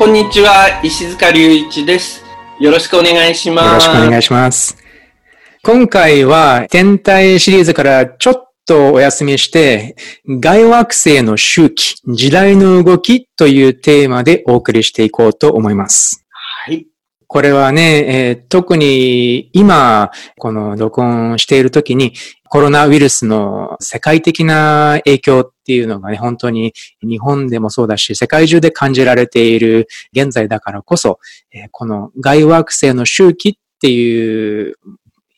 よこんにちは、石塚隆一です。よろしくお願いします。ろしくお願いします。今回は、天体シリーズからちょっとお休みして、外惑星の周期、時代の動きというテーマでお送りしていこうと思います。はい。これはね、えー特に今、この録音している時に、コロナウイルスの世界的な影響っていうのがね、本当に日本でもそうだし、世界中で感じられている現在だからこそ、この外惑星の周期っていう、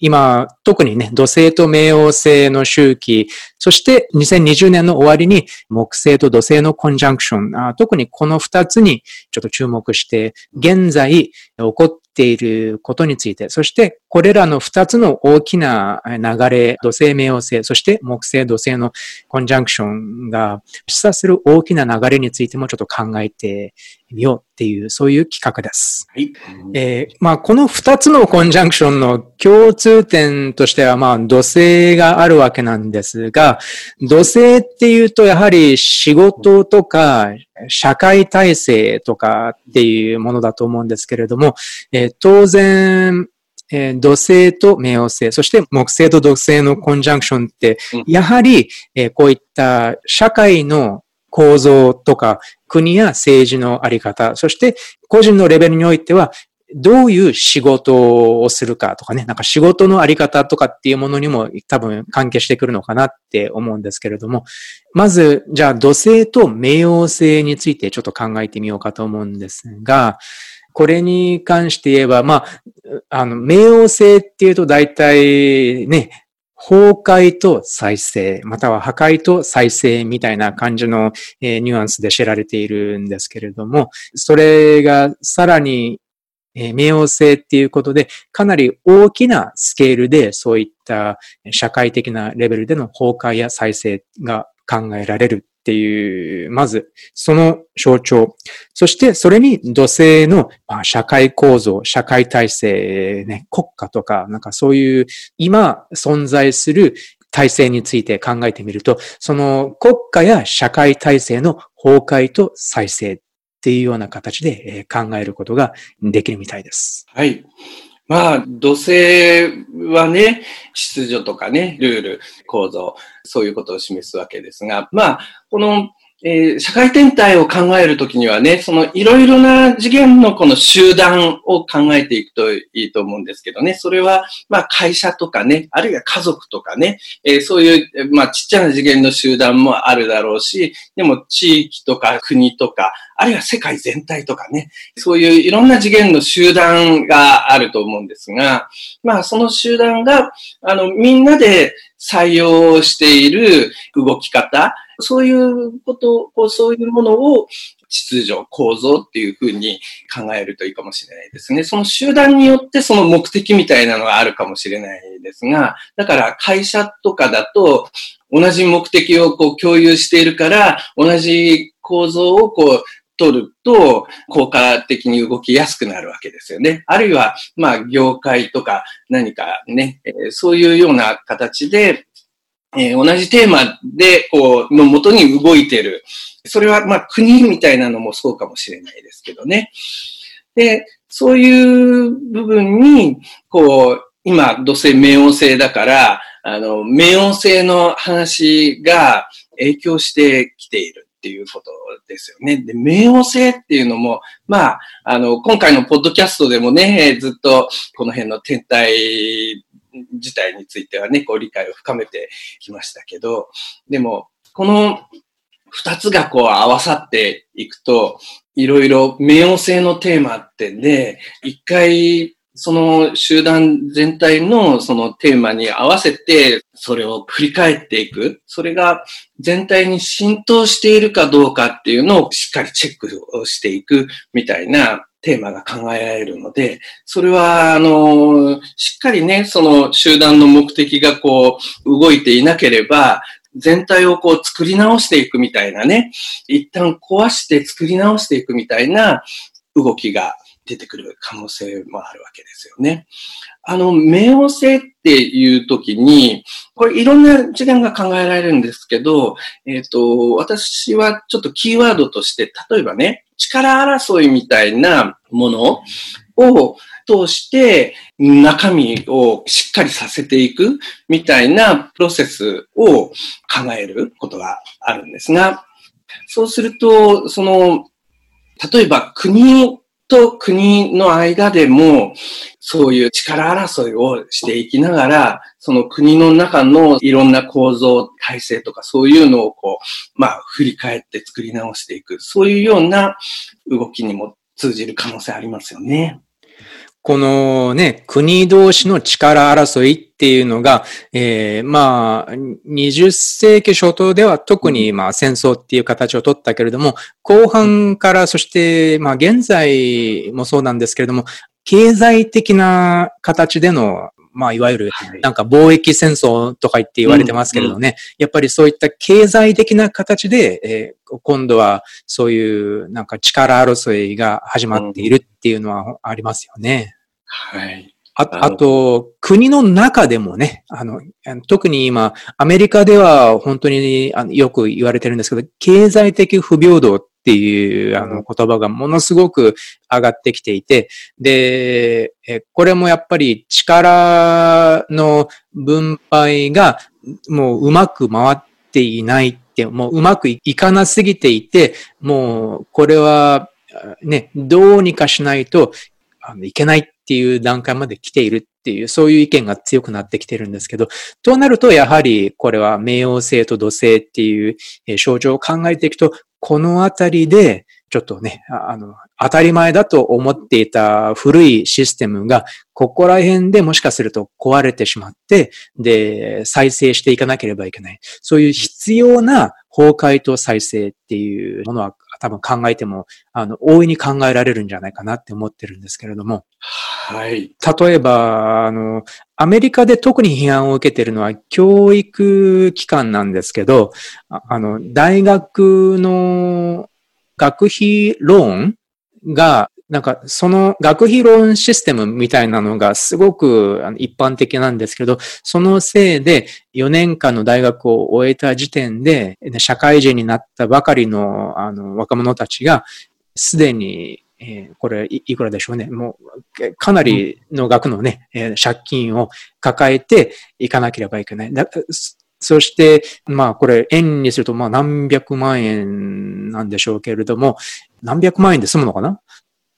今、特にね、土星と冥王星の周期、そして2020年の終わりに木星と土星のコンジャンクション、あ特にこの二つにちょっと注目して、現在起こっていることについて、そしてこれらの二つの大きな流れ、土星、冥王星、そして木星、土星のコンジャンクションが示唆する大きな流れについてもちょっと考えてみようっていう、そういう企画です。はい。えーまあ、この二つのコンジャンクションの共通点としては、まあ、土星があるわけなんですが、土星っていうと、やはり仕事とか、社会体制とかっていうものだと思うんですけれども、えー当然、えー土星と冥王星、そして木星と土星のコンジャンクションってうん、やはり、えーこういった社会の構造とか、国や政治のあり方、そして個人のレベルにおいては、どういう仕事をするかとかね、なんか仕事のあり方とかっていうものにも多分関係してくるのかなって思うんですけれども、まず、じゃあ土星と冥王星についてちょっと考えてみようかと思うんですが、これに関して言えば、まあ、あの、冥王星っていうと大体ね、崩壊と再生、または破壊と再生みたいな感じの、えニュアンスで知られているんですけれども、それがさらに、えー冥王星っていうことで、かなり大きなスケールでそういった社会的なレベルでの崩壊や再生が考えられるっていう、まずその象徴。そしてそれに土星の、まあ、社会構造、社会体制、ね、国家とか、なんかそういう今存在する体制について考えてみると、その国家や社会体制の崩壊と再生っていうような形で考えることができるみたいです。はい。まあ、土星はね、秩序とかね、ルール、構造、そういうことを示すわけですが、まあ、この、えー社会天体を考えるときにはね、そのいろいろな次元のこの集団を考えていくといいと思うんですけどね、それは、まあ会社とかね、あるいは家族とかね、えーそういう、まあちっちゃな次元の集団もあるだろうし、でも地域とか国とか、あるいは世界全体とかね、そういういろんな次元の集団があると思うんですが、まあその集団が、あの、みんなで採用している動き方、そういうこと、こうそういうものを秩序、構造っていうふうに考えるといいかもしれないですね。その集団によってその目的みたいなのがあるかもしれないですが、だから会社とかだと同じ目的をこう共有しているから、同じ構造をこう取ると効果的に動きやすくなるわけですよね。あるいは、まあ、業界とか何かね、えーそういうような形で、えー同じテーマで、こう、のもとに動いてる。それは、まあ、国みたいなのもそうかもしれないですけどね。で、そういう部分に、こう、今、土星、冥王星だから、あの、冥王星の話が影響してきているっていうことですよね。で、冥王星っていうのも、まあ、あの、今回のポッドキャストでもね、ずっとこの辺の天体自体についてはね、こう理解を深めてきましたけど、でも、この二つがこう合わさっていくと、いろいろ冥王星のテーマってね、一回その集団全体のそのテーマに合わせて、それを振り返っていく。それが全体に浸透しているかどうかっていうのをしっかりチェックをしていくみたいなテーマが考えられるので、それは、あの、しっかりね、その集団の目的がこう、動いていなければ、全体をこう作り直していくみたいなね、一旦壊して作り直していくみたいな動きが出てくる可能性もあるわけですよね。あの、冥王星っていう時に、これいろんな次元が考えられるんですけど、えっ、ー、と、私はちょっとキーワードとして、例えばね、力争いみたいなものを通して中身をしっかりさせていくみたいなプロセスを考えることがあるんですが、そうすると、その、例えば国と国の間でも、そういう力争いをしていきながら、その国の中のいろんな構造、体制とかそういうのをこう、まあ、振り返って作り直していく。そういうような動きにも通じる可能性ありますよね。このね、国同士の力争いっていうのが、えー、まあ、20世紀初頭では特にまあ戦争っていう形をとったけれども、後半からそしてまあ現在もそうなんですけれども、経済的な形でのまあ、いわゆる、なんか貿易戦争とか言って言われてますけれどね、やっぱりそういった経済的な形で、えー、今度はそういうなんか力争いが始まっているっていうのはありますよね。はい。ああと、国の中でもね、あの、特に今、アメリカでは本当にあのよく言われてるんですけど、経済的不平等っていうあの言葉がものすごく上がってきていて、で、これもやっぱり力の分配がもううまく回っていないって、もううまくいかなすぎていて、もうこれはね、どうにかしないとあのいけないっていう段階まで来ているっていう、そういう意見が強くなってきてるんですけど、となると、やはりこれは冥王星と土星っていう症状を考えていくと、このあたりで、ちょっとね、あの、当たり前だと思っていた古いシステムが、ここら辺でもしかすると壊れてしまって、で、再生していかなければいけない。そういう必要な崩壊と再生っていうものは多分考えても、あの、大いに考えられるんじゃないかなって思ってるんですけれども。はい。例えば、あの、アメリカで特に批判を受けているのは教育機関なんですけど、あの、大学の学費ローンがなんか、その学費ローンシステムみたいなのがすごく一般的なんですけど、そのせいで4年間の大学を終えた時点で、社会人になったばかりのあの若者たちが、すでに、えー、これいくらでしょうね。もう、かなりの額のね、えー、借金を抱えていかなければいけない。そして、まあこれ円にするとまあ何百万円なんでしょうけれども、何百万円で済むのかな？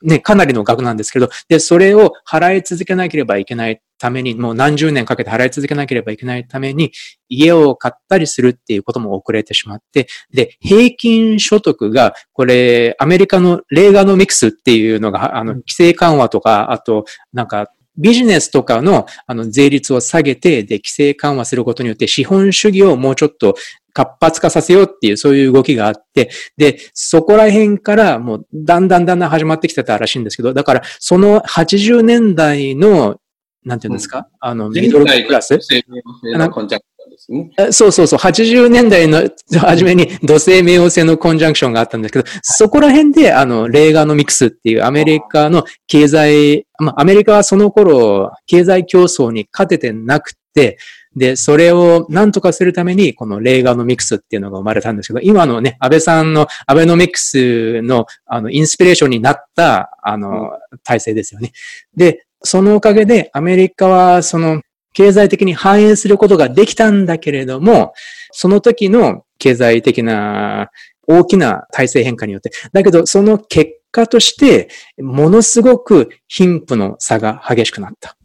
ね、かなりの額なんですけど、で、それを払い続けなければいけないために、もう何十年かけて払い続けなければいけないために、家を買ったりするっていうことも遅れてしまって、で、平均所得が、これ、アメリカのレーガノミクスっていうのが、あの、規制緩和とか、あと、なんか、ビジネスとかのあの税率を下げて、で、規制緩和することによって資本主義をもうちょっと活発化させようっていうそういう動きがあって、で、そこら辺からもうだんだんだんだん始まってきてたらしいんですけど、だからその80年代の、なんていうんですか、うん、あの、ミドルクラス？そうそうそう、80年代の初めに土星冥王星のコンジャンクションがあったんですけど、そこら辺で、あの、レーガノミクスっていうアメリカの経済、まあ、アメリカはその頃、経済競争に勝ててなくて、で、それを何とかするために、このレーガノミクスっていうのが生まれたんですけど、今のね、安倍さんのアベノミクスの、あの、インスピレーションになった、あの、体制ですよね。で、そのおかげで、アメリカは、その、経済的に反映することができたんだけれども、その時の経済的な大きな体制変化によって、だけどその結果として、ものすごく貧富の差が激しくなった。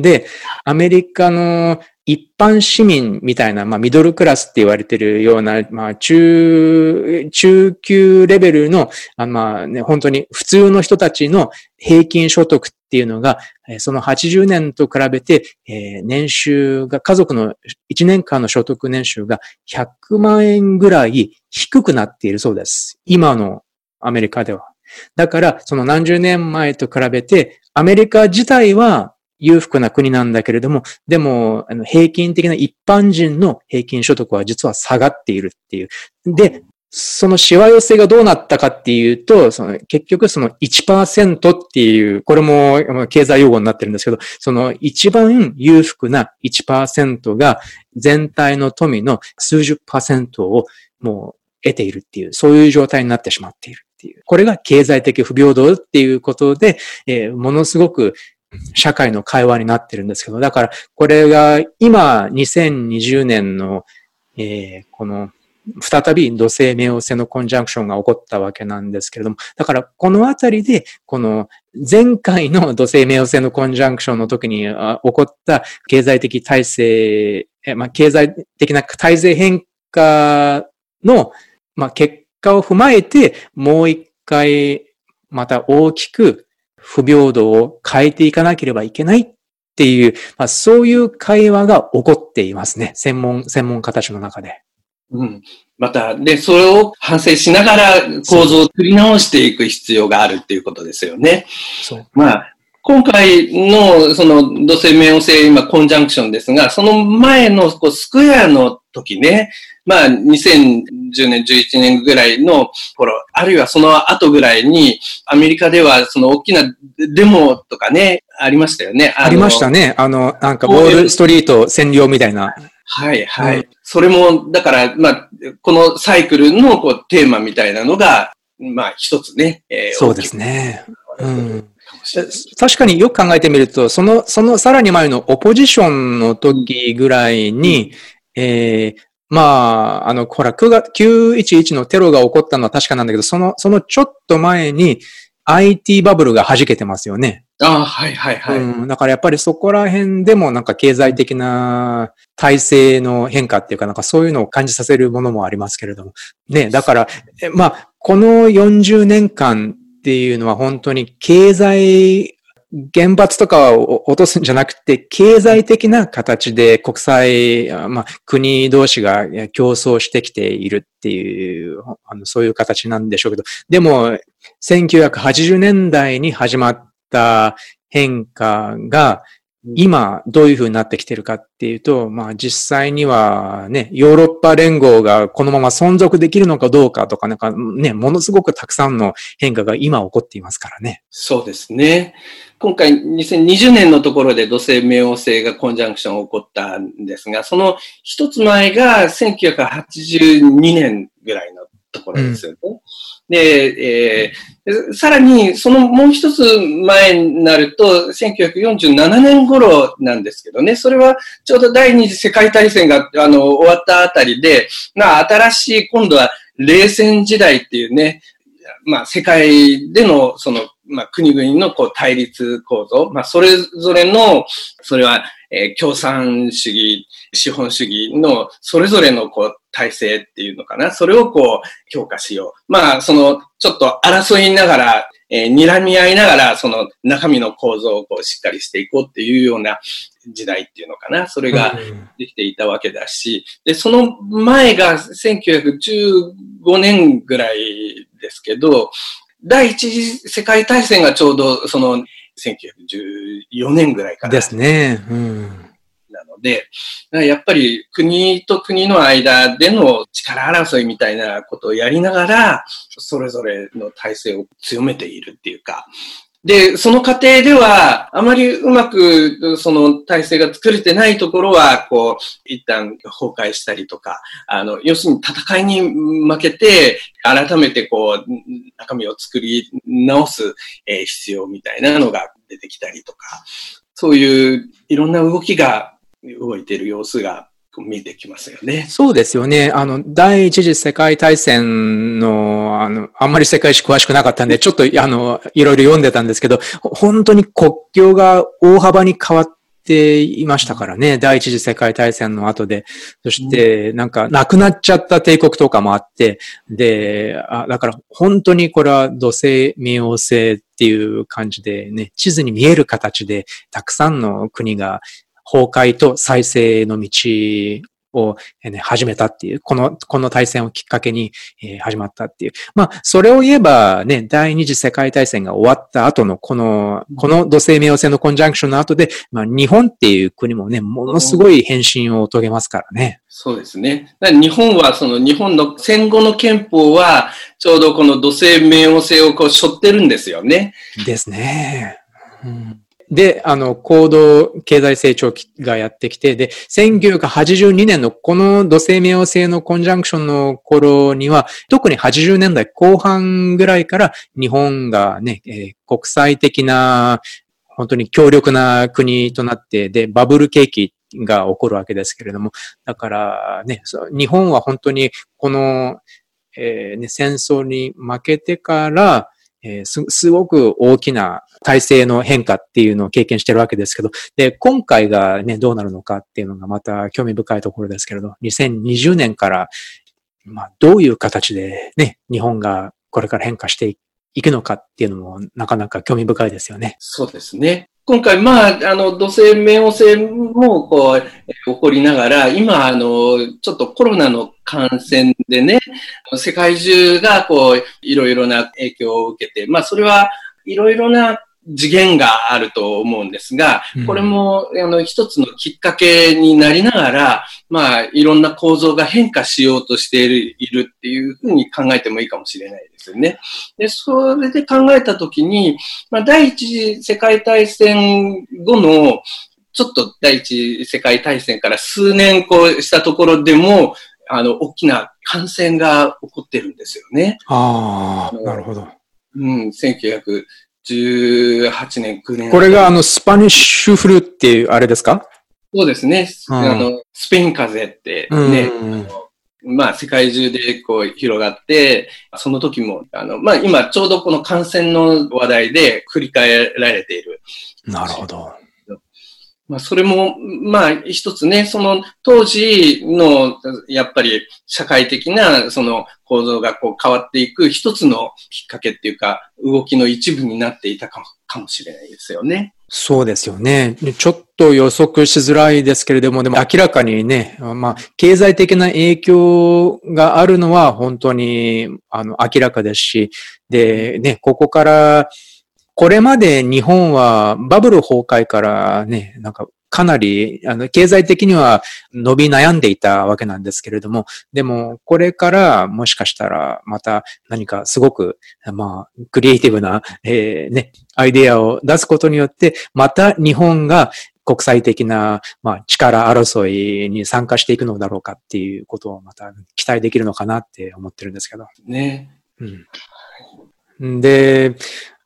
で、アメリカの一般市民みたいな、まあ、ミドルクラスって言われてるような、まあ、中、中級レベルの、あまあね、本当に普通の人たちの平均所得っていうのが、その80年と比べて、えー、年収が、家族の1年間の所得年収が100万円ぐらい低くなっているそうです。今のアメリカでは。だから、その何十年前と比べて、アメリカ自体は裕福な国なんだけれども、でも、あの平均的な一般人の平均所得は実は下がっているっていう。で、そのしわ寄せがどうなったかっていうと、その結局その1%っていう、これも経済用語になってるんですけど、その一番裕福な1%が全体の富の数十をもう得ているっていう、そういう状態になってしまっているっていう。これが経済的不平等っていうことで、えー、ものすごく社会の会話になってるんですけど、だからこれが今2020年の、えー、この再び土星冥王星のコンジャンクションが起こったわけなんですけれども、だからこのあたりで、この前回の 土星冥王星のコンジャンクションの時に起こった経済的体制、まあ、経済的な体制変化の、まあ、結果を踏まえて、もう一回また大きく不平等を変えていかなければいけないっていう、まあ、そういう会話が起こっていますね。専門、専門家たちの中で。うん。また、で、それを反省しながら構造を作り直していく必要があるっていうことですよね。そう。まあ、今回の、その、土星冥王星、今、コンジャンクションですが、その前の、こう、スクエアの時ね、まあ、2010年、11年ぐらいの頃、あるいはその後ぐらいに、アメリカでは、その大きなデモとかね、ありましたよね。ありましたね。あの、なんか、ウォールストリート占領みたいな。はいはい。うん、それも、だから、まあ、このサイクルのこうテーマみたいなのが、まあ一つね。えー、そうですね。うん。確かによく考えてみると、その、そのさらに前のオポジションの時ぐらいに、うん、えー、まあ、あの、ほら、9月、911のテロが起こったのは確かなんだけど、その、そのちょっと前に IT バブルが弾けてますよね。ああ、はいはいはい。うん、だからやっぱりそこら辺でもなんか経済的な体制の変化っていうかなんかそういうのを感じさせるものもありますけれども。ね、だから、まあ、この40年間っていうのは本当に経済原発とかを落とすんじゃなくて、経済的な形で国際、まあ、国同士が競争してきているっていう、あのそういう形なんでしょうけど、でも、1980年代に始まった変化が、今どういうふうになってきてるかっていうと、まあ実際にはね、ヨーロッパ連合がこのまま存続できるのかどうかとか、なんかね、ものすごくたくさんの変化が今起こっていますからね。そうですね。今回2020年のところで土星冥王星がコンジャンクション起こったんですが、その一つ前が1982年ぐらいのところですよね。うんで、えー、さらに、そのもう一つ前になると、1947年頃なんですけどね、それはちょうど第二次世界大戦があの終わったあたりで、まあ、新しい、今度は冷戦時代っていうね、まあ、世界での、その、まあ、国々のこう対立構造、まあ、それぞれの、それは、えー、共産主義、資本主義のそれぞれのこう体制っていうのかな。それをこう評価しよう。まあ、そのちょっと争いながら、えー、睨み合いながら、その中身の構造をこうしっかりしていこうっていうような時代っていうのかな。それができていたわけだし、で、その前が1915年ぐらいですけど、第一次世界大戦がちょうどその1914年ぐらいから。ですね。うんで、やっぱり国と国の間での力争いみたいなことをやりながら、それぞれの体制を強めているっていうか、で、その過程では、あまりうまく、その体制が作れてないところは、こう、一旦崩壊したりとか、あの、要するに戦いに負けて、改めてこう、中身を作り直す、え、必要みたいなのが出てきたりとか、そういういろんな動きが動いている様子が見えてきますよね。そうですよね。あの、第一次世界大戦の、あの、あんまり世界史詳しくなかったんで、ちょっと、あの、いろいろ読んでたんですけど、本当に国境が大幅に変わっていましたからね。第一次世界大戦の後で。そして、なんか、亡くなっちゃった帝国とかもあって、で、あだから本当にこれは土星冥王星っていう感じでね、地図に見える形で、たくさんの国が崩壊と再生の道を、ね、始めたっていう、この、この大戦をきっかけに、えー、始まったっていう。まあ、それを言えばね、第二次世界大戦が終わった後のこの、この土星冥王星のコンジャンクションの後で、まあ、日本っていう国もね、ものすごい変身を遂げますからね。そうですね。日本は、その日本の戦後の憲法は、ちょうどこの土星冥王星をこう背負ってるんですよね。ですね。うんで、あの、高度経済成長期がやってきて、で、1982年のこの土星冥王星のコンジャンクションの頃には、特に80年代後半ぐらいから日本がね、えー、国際的な、本当に強力な国となって、で、バブル景気が起こるわけですけれども、だからね、日本は本当にこの、えーね、戦争に負けてから、えー、す、すごく大きな体制の変化っていうのを経験してるわけですけど、で、今回がね、どうなるのかっていうのがまた興味深いところですけれど、2020年から、まあ、どういう形でね、日本がこれから変化していくのかっていうのもなかなか興味深いですよね。そうですね。今回、まあ、あの、土星、冥王星も、こう、起こりながら、今、あの、ちょっとコロナの感染でね、世界中が、こう、いろいろな影響を受けて、まあ、それはいろいろな次元があると思うんですが、これも、あの、一つのきっかけになりながら、まあ、いろんな構造が変化しようとしているっていうふうに考えてもいいかもしれないですよね。で、それで考えたときに、まあ、第一次世界大戦後の、ちょっと第一次世界大戦から数年こうしたところでも、あの、大きな感染が起こってるんですよね。ああ、なるほど。うん、1900、18年、9年。これがあの、 Spanish flu っていうあれですか？そうですね。うん、あの、スペイン風邪ってね、うん、まあ世界中でこう広がって、その時も、あの、まあ今ちょうどこの感染の話題で繰り返られている。なるほど。まあ、それも、まあ、一つね、その当時の、やっぱり社会的な、その構造がこう変わっていく一つのきっかけっていうか、動きの一部になっていたかもかもしれないですよね。そうですよね。ちょっと予測しづらいですけれども、でも明らかにね、まあ、経済的な影響があるのは本当に、あの、明らかですし、で、ね、ここから、これまで日本はバブル崩壊からね、なんかかなり、あの、経済的には伸び悩んでいたわけなんですけれども、でも、これからもしかしたら、また何かすごく、まあ、クリエイティブな、えー、ね、アイデアを出すことによって、また日本が国際的な、まあ、力争いに参加していくのだろうかっていうことをまた期待できるのかなって思ってるんですけど。ね。うん。で、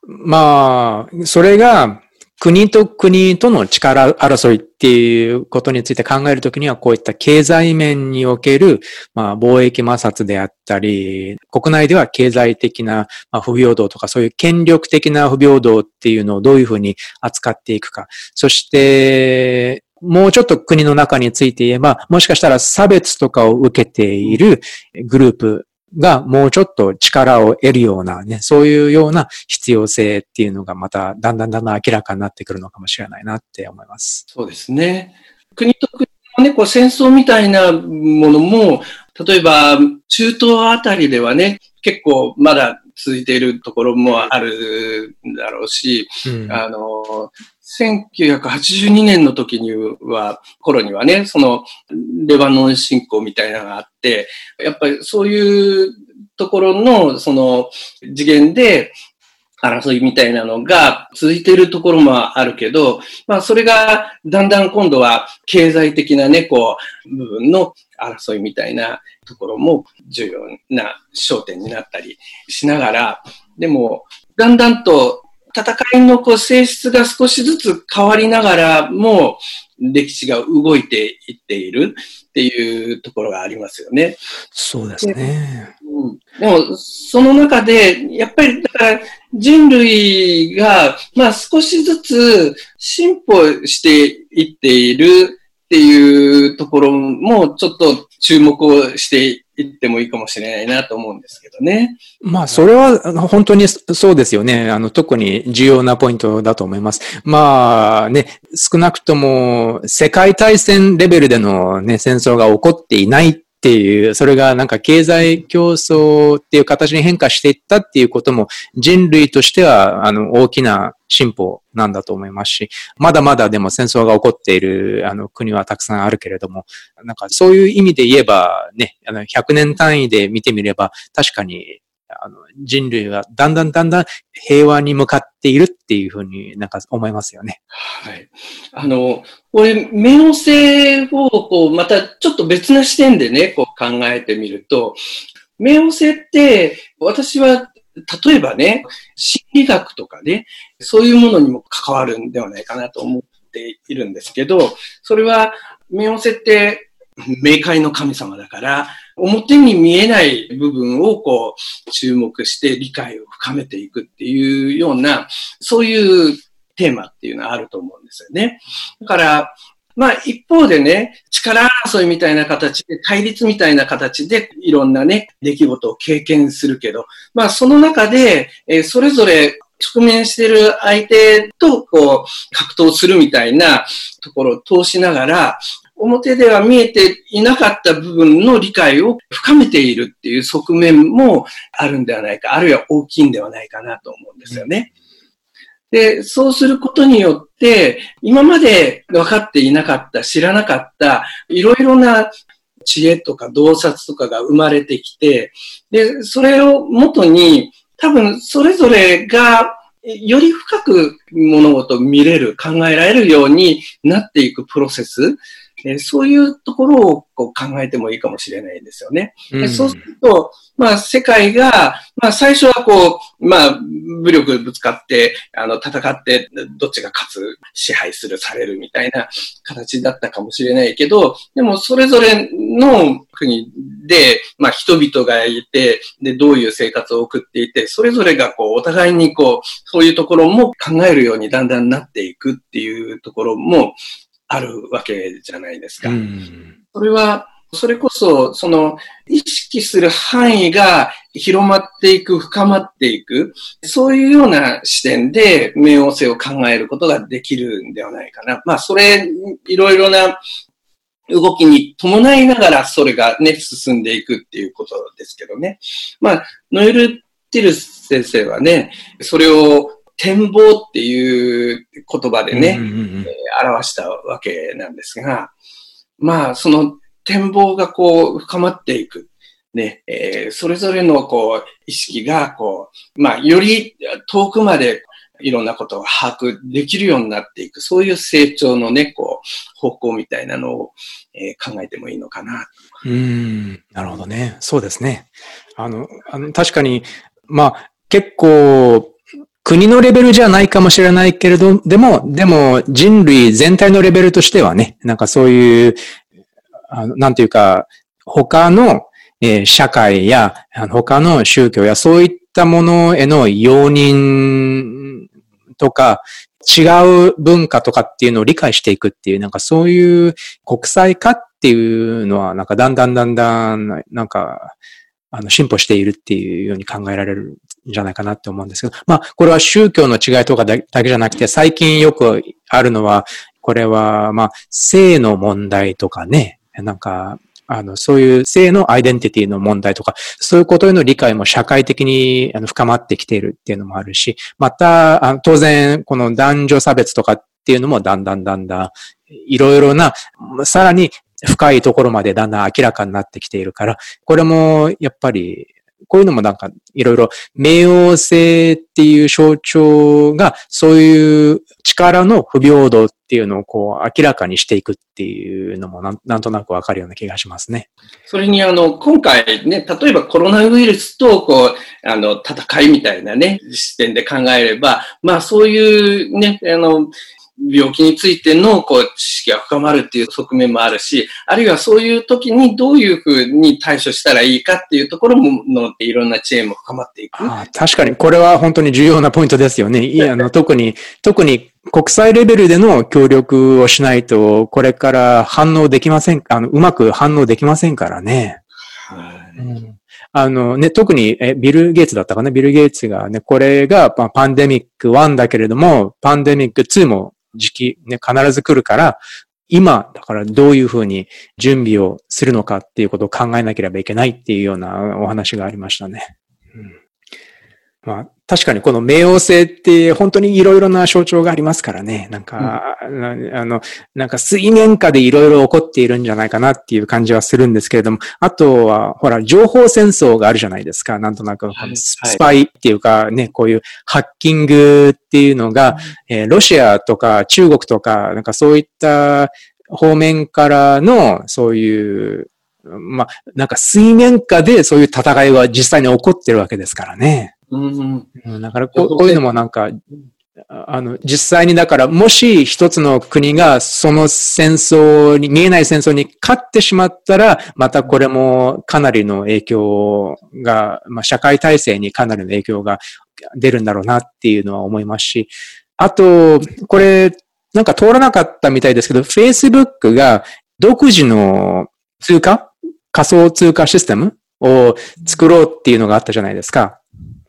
まあ、それが国と国との力争いっていうことについて考えるときには、こういった経済面における、まあ、貿易摩擦であったり、国内では経済的な不平等とか、そういう権力的な不平等っていうのをどういうふうに扱っていくか。そして、もうちょっと国の中について言えば、もしかしたら差別とかを受けているグループがもうちょっと力を得るようなね、そういうような必要性っていうのがまただんだんだんだん明らかになってくるのかもしれないなって思います。そうですね。国と国のね、こう戦争みたいなものも、例えば中東あたりではね、結構まだ続いているところもあるだろうし、うん、あの、1982年の時には、頃にはね、その、レバノン侵攻みたいなのがあって、やっぱりそういうところの、その、次元で、争いみたいなのが続いているところもあるけど、まあそれがだんだん今度は経済的なね、こう、部分の争いみたいなところも重要な焦点になったりしながら、でも、だんだんと戦いのこう性質が少しずつ変わりながらも、歴史が動いていっているっていうところがありますよね。そうですね。うん、でも、その中で、やっぱり、だから人類が、まあ少しずつ進歩していっているっていうところもちょっと注目をして言ってもいいかもしれないなと思うんですけどね。まあ、それは本当にそうですよね。あの、特に重要なポイントだと思います。まあね、少なくとも世界大戦レベルでのね、戦争が起こっていないっていう、それがなんか経済競争っていう形に変化していったっていうことも人類としては、あの、大きな進歩なんだと思いますし、まだまだでも戦争が起こっているあの国はたくさんあるけれども、なんかそういう意味で言えばね、あの100年単位で見てみれば確かにあの人類はだんだんだんだん平和に向かっているっていうふうになんか思いますよね。はい。あの、これ、冥王星をこう、またちょっと別な視点でね、こう考えてみると、冥王星って、私は例えばね、心理学とかね、そういうものにも関わるんではないかなと思っているんですけど、それは、冥王星って冥界の神様だから、表に見えない部分をこう注目して理解を深めていくっていうような、そういうテーマっていうのはあると思うんですよね。だから、まあ一方でね、力争いみたいな形で、対立みたいな形で、いろんなね、出来事を経験するけど、まあその中で、えー、それぞれ直面している相手と、こう、格闘するみたいなところを通しながら、表では見えていなかった部分の理解を深めているっていう側面もあるんではないか、あるいは大きいんではないかなと思うんですよね。で、そうすることによって、今まで分かっていなかった、知らなかった、いろいろな知恵とか洞察とかが生まれてきて、で、それを元に、多分それぞれがより深く物事を見れる、考えられるようになっていくプロセス。えそういうところをこう考えてもいいかもしれないですよね。うん、そうすると、まあ、世界が、まあ、最初はこう、まあ、武力ぶつかって、あの、戦って、どっちが勝つ、支配する、されるみたいな形だったかもしれないけど、でも、それぞれの国で、まあ、人々がいて、で、どういう生活を送っていて、それぞれがこう、お互いにこう、そういうところも考えるようにだんだんなっていくっていうところも、あるわけじゃないですか。それは、それこそ、その、意識する範囲が広まっていく、深まっていく、そういうような視点で冥王星を考えることができるんではないかな。まあ、それ、いろいろな動きに伴いながら、それがね、進んでいくっていうことですけどね。まあ、ノエル・ティルス先生はね、それを展望っていう言葉でね、え表したわけなんですが、まあ、その展望がこう深まっていく。ね、えー、それぞれのこう意識がこう、まあ、より遠くまでいろんなことを把握できるようになっていく、そういう成長のね、こう、方向みたいなのを、えー、考えてもいいのかな。うん、なるほどね。そうですね。あの、あの確かに、まあ、結構、国のレベルじゃないかもしれないけれど、でも、でも人類全体のレベルとしてはね、なんかそういう、あのなんていうか、他の、えー、社会や他の宗教やそういったものへの容認とか、違う文化とかっていうのを理解していくっていう、なんかそういう国際化っていうのは、なんかだんだんだんだん、なんか、あの、進歩しているっていうように考えられるじゃないかなって思うんですけど、まあ、これは宗教の違いとかだけじゃなくて、最近よくあるのは、これは、まあ、性の問題とかね、なんか、あの、そういう性のアイデンティティの問題とか、そういうことへの理解も社会的に深まってきているっていうのもあるし、また、当然、この男女差別とかっていうのもだんだんだんだん、いろいろな、さらに深いところまでだんだん明らかになってきているから、これもやっぱり、こういうのもなんかいろいろ冥王星っていう象徴がそういう力の不平等っていうのをこう明らかにしていくっていうのもなんとなくわかるような気がしますね。それにあの、今回ね、例えばコロナウイルスとこう、あの、戦いみたいなね、視点で考えれば、まあそういうね、あの、病気についてのこう知識が深まるっていう側面もあるし、あるいはそういう時にどういうふうに対処したらいいかっていうところものいろんな知恵も深まっていく。確かに、これは本当に重要なポイントですよね。いや、あの、特に、特に国際レベルでの協力をしないと、これから反応できません、あの、うまく反応できませんからね。はい。うんあのね、特にえビル・ゲイツだったかな？ビル・ゲイツがね、これがまあパンデミック1だけれども、パンデミック2も時期ね、必ず来るから、今、だからどういうふうに準備をするのかっていうことを考えなければいけないっていうようなお話がありましたね。うんまあ、確かにこの冥王星って本当にいろいろな象徴がありますからね。なんか、なあの、なんか水面下でいろいろ起こっているんじゃないかなっていう感じはするんですけれども、あとは、ほら、情報戦争があるじゃないですか。なんとなく、はいススパイっていうかね、こういうハッキングっていうのが、えーロシアとか中国とか、なんかそういった方面からの、そういう、まあ、なんか水面下でそういう戦いは実際に起こってるわけですからね。うん。うんだからこうこういうのもなんか、ああの、実際にだから、もし一つの国がその戦争に、見えない戦争に勝ってしまったら、またこれもかなりの影響が、まあ、社会体制にかなりの影響が出るんだろうなっていうのは思いますし、あと、これ、なんか通らなかったみたいですけど、Facebook が独自の通貨仮想通貨システムを作ろうっていうのがあったじゃないですか。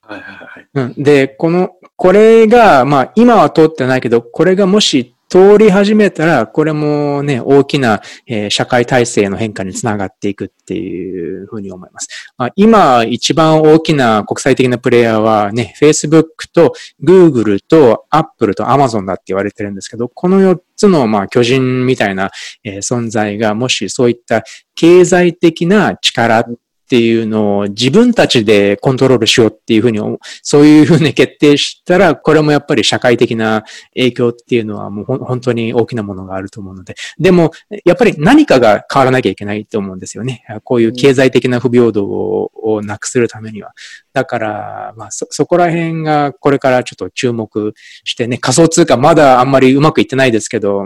はいはいはい。で、この、これが、まあ、今は通ってないけど、これがもし通り始めたら、これもね、大きな、えー社会体制の変化につながっていくっていうふうに思います。まあ、今、一番大きな国際的なプレイヤーはね、Facebook と Google と Apple と Amazon だって言われてるんですけど、この4つの、まあ、巨人みたいな、えー存在が、もしそういった経済的な力っっていうのを自分たちでコントロールしようっていうふうに思うそういうふうに決定したら、これもやっぱり社会的な影響っていうのはもう本当に大きなものがあると思うので。でも、やっぱり何かが変わらなきゃいけないと思うんですよね。こういう経済的な不平等をなくするためには。だから、まあそ、そこら辺がこれからちょっと注目してね、仮想通貨まだあんまりうまくいってないですけど、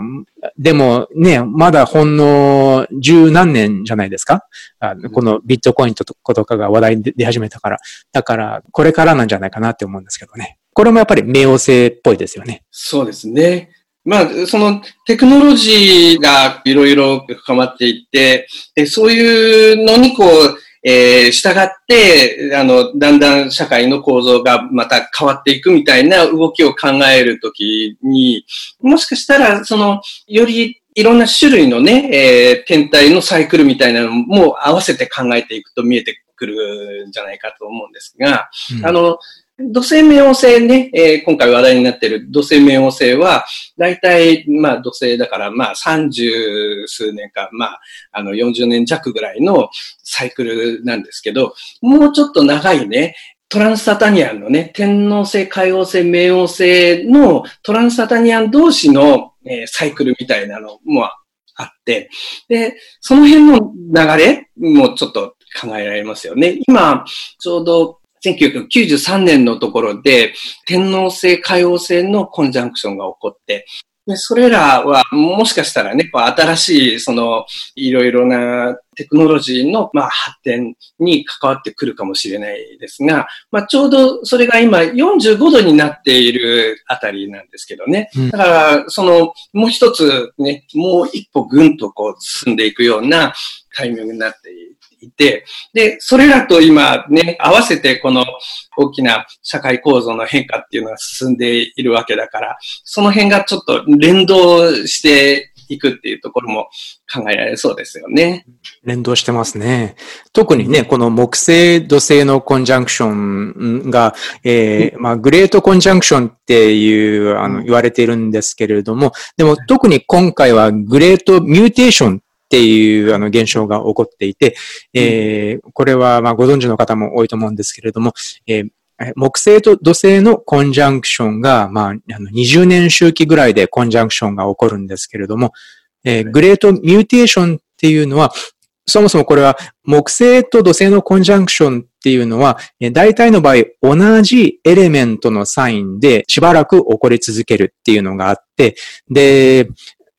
でもね、まだほんの十何年じゃないですかあのこのビットコインととかが話題に出始めたから。だから、これからなんじゃないかなって思うんですけどね。これもやっぱり冥王星っぽいですよね。そうですね。まあ、そのテクノロジーがいろいろ深まっていって、でそういうのにこう、えー、従って、あの、だんだん社会の構造がまた変わっていくみたいな動きを考えるときに、もしかしたら、その、よりいろんな種類のね、えー、天体のサイクルみたいなのも合わせて考えていくと見えてくるんじゃないかと思うんですが、うん。あの、土星冥王星ね、えー今回話題になっている土星冥王星は、大体、まあ土星だから、まあ30数年か、まあ、あの40年弱ぐらいのサイクルなんですけど、もうちょっと長いね、トランスサタニアンのね、天王星、海王星、冥王星のトランスサタニアン同士の、えーサイクルみたいなのもあって、で、その辺の流れもちょっと考えられますよね。今、ちょうど1993年のところで、天皇制、海王制のコンジャンクションが起こって、でそれらはもしかしたらね、新しい、その、いろいろなテクノロジーの、まあ、発展に関わってくるかもしれないですが、まあ、ちょうどそれが今45度になっているあたりなんですけどね。うんだから、その、もう一つね、もう一歩ぐんとこう進んでいくようなタイミングになっていて、で、それらと今ね、合わせてこの大きな社会構造の変化っていうのが進んでいるわけだから、その辺がちょっと連動していくっていうところも考えられそうですよね。連動してますね。特にね、この木星土星のコンジャンクションが、えーまあ、グレートコンジャンクションっていう、あの、言われているんですけれども、でも特に今回はグレートミューテーションっていうあの現象が起こっていて、えーこれはまあご存知の方も多いと思うんですけれども、えー木星と土星のコンジャンクションが、まあ、あの20年周期ぐらいでコンジャンクションが起こるんですけれども、えーグレートミューテーションっていうのは、そもそもこれは木星と土星のコンジャンクションっていうのは、えー大体の場合同じエレメントのサインでしばらく起こり続けるっていうのがあって、で、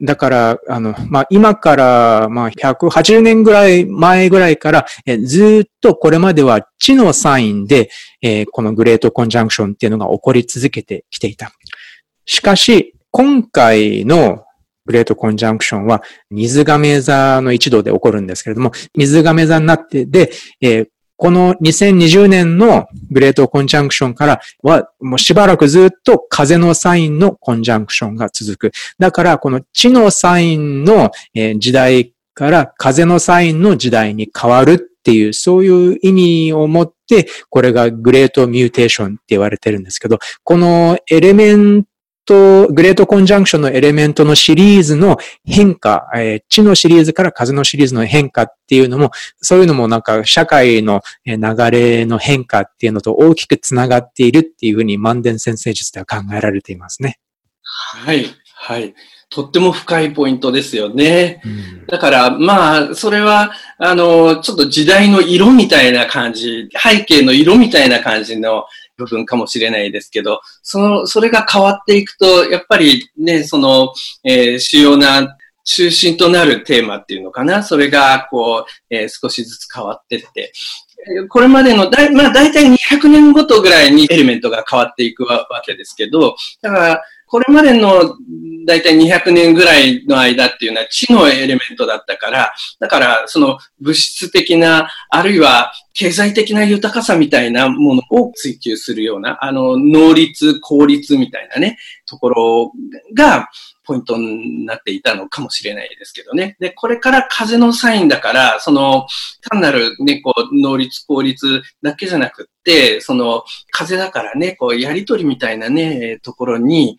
だから、あの、まあ、今から、まあ、180年ぐらい前ぐらいから、えずっとこれまでは地のサインで、えーこのグレートコンジャンクションっていうのが起こり続けてきていた。しかし、今回のグレートコンジャンクションは水亀座の一度で起こるんですけれども、水亀座になって、で、えー、この2020年のグレートコンジャンクションからは、もうしばらくずっと風のサインのコンジャンクションが続く。だから、この地のサインの時代から風のサインの時代に変わるっていう、そういう意味を持って、これがグレートミューテーションって言われてるんですけど、このエレメント、グレートコンジャンクションのエレメントのシリーズの変化、えー、地のシリーズから風のシリーズの変化っていうのも、そういうのもなんか社会の流れの変化っていうのと大きくつながっているっていうふうにマンデン占星術では考えられていますね。はい、はい。とっても深いポイントですよね。うん、だから、まあ、それは、あの、ちょっと時代の色みたいな感じ、背景の色みたいな感じの部分かもしれないですけど、その、それが変わっていくと、やっぱりね、その、えー、主要な中心となるテーマっていうのかな？それが、こう、えー、少しずつ変わってって、これまでのだい、まあ大体200年ごとぐらいにエレメントが変わっていくわけですけど、だから、これまでのだいたい200年ぐらいの間っていうのは地のエレメントだったから、だからその物質的な、あるいは経済的な豊かさみたいなものを追求するような、あの、能率、効率みたいなね、ところが、ポイントになっていたのかもしれないですけどね。で、これから風のサインだから、その、単なるね、こう、能率、効率だけじゃなくって、その、風だからね、こう、やりとりみたいなね、ところに、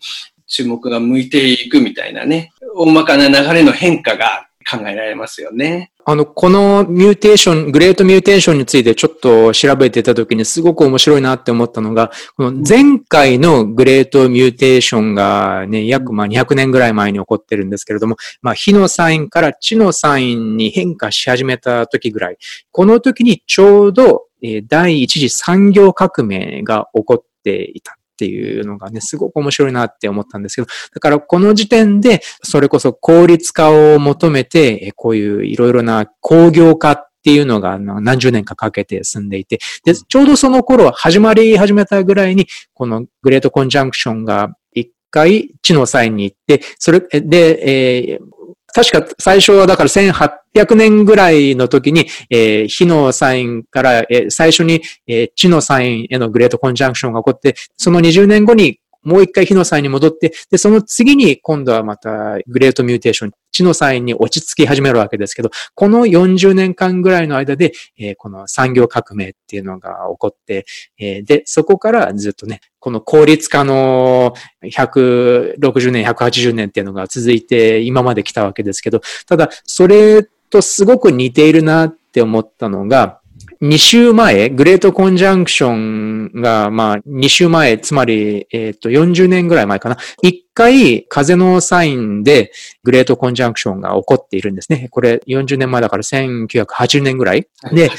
注目が向いていくみたいなね、大まかな流れの変化が考えられますよね。あの、このミューテーション、グレートミューテーションについてちょっと調べてた時にすごく面白いなって思ったのが、この前回のグレートミューテーションがね、約まあ200年ぐらい前に起こってるんですけれども、まあ火のサインから地のサインに変化し始めた時ぐらい、この時にちょうど第一次産業革命が起こっていた。っていうのがね、すごく面白いなって思ったんですけど、だからこの時点で、それこそ効率化を求めて、こういういろいろな工業化っていうのが何十年かかけて進んでいて、で、ちょうどその頃始まり始めたぐらいに、このグレートコンジャンクションが一回地の際に行って、それで、えー、確か最初はだから1800年ぐらいの時に、えー、火のサインから、えー、最初に、えー、地のサインへのグレートコンジャンクションが起こって、その20年後にもう一回火のサインに戻って、で、その次に今度はまたグレートミューテーション、地のサインに落ち着き始めるわけですけど、この40年間ぐらいの間で、えー、この産業革命っていうのが起こって、えー、で、そこからずっとね、この効率化の160年、180年っていうのが続いて今まで来たわけですけど、ただ、それとすごく似ているなって思ったのが、2週前、グレートコンジャンクションが、まあ、2週前、つまり、えっ、ー、と、40年ぐらい前かな。1回、風のサインで、グレートコンジャンクションが起こっているんですね。これ、40年前だから1980年ぐらい。で、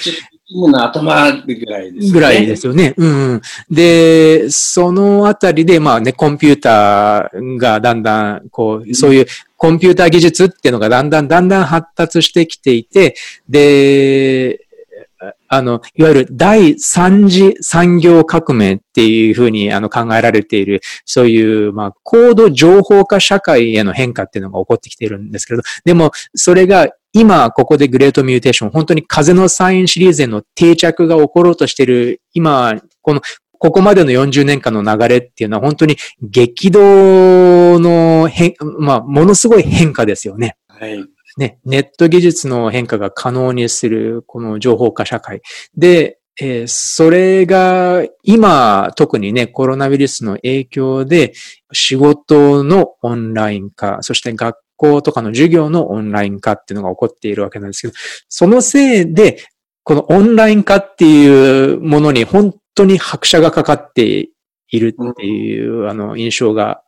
の頭ぐらいですね。ぐらいですよね。うん。で、そのあたりで、まあね、コンピューターがだんだん、こう、そういうコンピューター技術っていうのがだんだんだんだん発達してきていて、で、あの、いわゆる第三次産業革命っていうふうにあの考えられている、そういう、まあ、高度情報化社会への変化っていうのが起こってきているんですけれど、でも、それが今、ここでグレートミューテーション、本当に風のサインシリーズへの定着が起ころうとしている、今、このここまでの40年間の流れっていうのは本当に激動の変、まあ、ものすごい変化ですよね。はい。ね、ネット技術の変化が可能にする、この情報化社会。で、えー、それが今、特にね、コロナウイルスの影響で仕事のオンライン化、そして学校とかの授業のオンライン化っていうのが起こっているわけなんですけど、そのせいで、このオンライン化っていうものに本当に拍車がかかっているっていう、あの、印象が、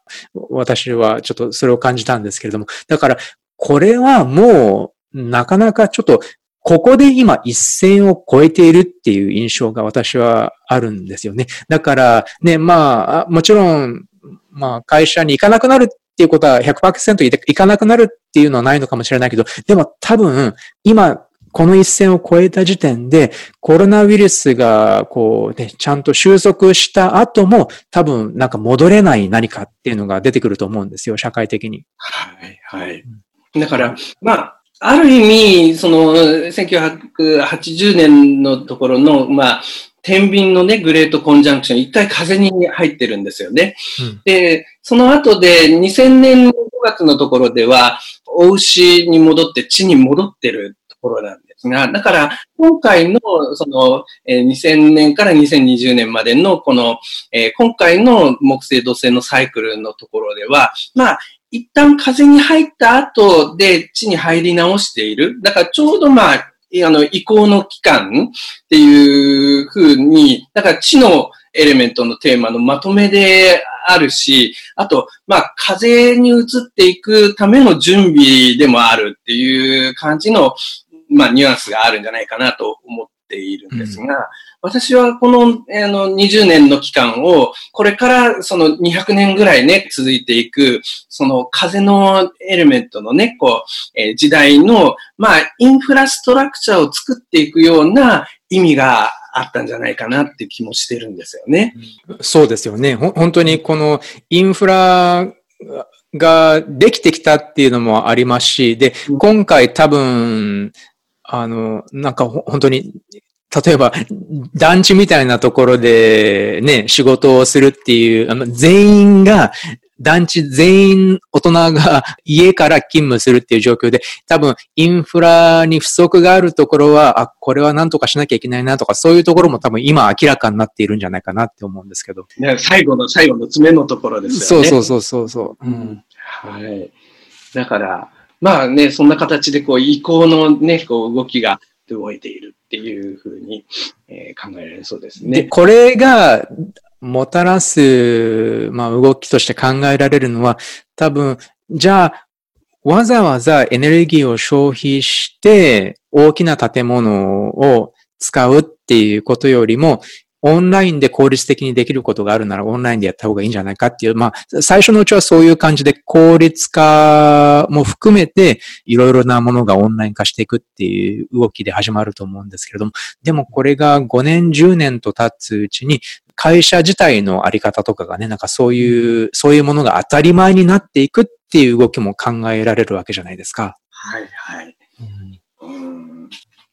私はちょっとそれを感じたんですけれども、だから、これはもう、なかなかちょっと、ここで今一線を越えているっていう印象が私はあるんですよね。だからね、まあ、もちろん、まあ会社に行かなくなるっていうことは100%行かなくなるっていうのはないのかもしれないけど、でも多分今この一線を越えた時点で、コロナウイルスが、こうね、ちゃんと収束した後も、多分なんか戻れない何かっていうのが出てくると思うんですよ、社会的に。はい、はい。だから、まあ、ある意味、その、1980年のところの、まあ、天秤のね、グレートコンジャンクション、一回風に入ってるんですよね。うん、で、その後で2000年5月のところでは、お牛に戻って地に戻ってるところなんですが、だから今回のその、え2000年から2020年までのこの、え今回の木星土星のサイクルのところでは、まあ、一旦風に入った後で地に入り直している。だからちょうどまあ、あの、移行の期間っていうふうに、だから地のエレメントのテーマのまとめであるし、あと、まあ、風に移っていくための準備でもあるっていう感じの、まあ、ニュアンスがあるんじゃないかなと思っているんですが、うん、私はこの、あの、20年の期間を、これからその200年ぐらいね、続いていく、その風のエレメントのね、こう、えー、時代の、まあ、インフラストラクチャーを作っていくような意味があったんじゃないかなって気もしてるんですよね。そうですよね。本当にこのインフラができてきたっていうのもありますし、で、今回多分、あの、なんか本当に、例えば、団地みたいなところでね、仕事をするっていう、全員が団地全員大人が家から勤務するっていう状況で、多分インフラに不足があるところは、あ、これは何とかしなきゃいけないなとか、そういうところも多分今明らかになっているんじゃないかなって思うんですけど。ね、最後の最後の爪のところですよね。そうそうそうそう。うん。はい。だから、まあね、そんな形でこう移行のね、こう動きが動いているっていうふうに、えー、考えられそうですね。で、これがもたらす、まあ、動きとして考えられるのは、多分、じゃあ、わざわざエネルギーを消費して大きな建物を使うっていうことよりも、オンラインで効率的にできることがあるならオンラインでやった方がいいんじゃないかっていう、まあ、最初のうちはそういう感じで効率化も含めていろいろなものがオンライン化していくっていう動きで始まると思うんですけれども、でもこれが5年、10年と経つうちに会社自体のあり方とかがね、なんかそういう、そういうものが当たり前になっていくっていう動きも考えられるわけじゃないですか。はいはい。うん、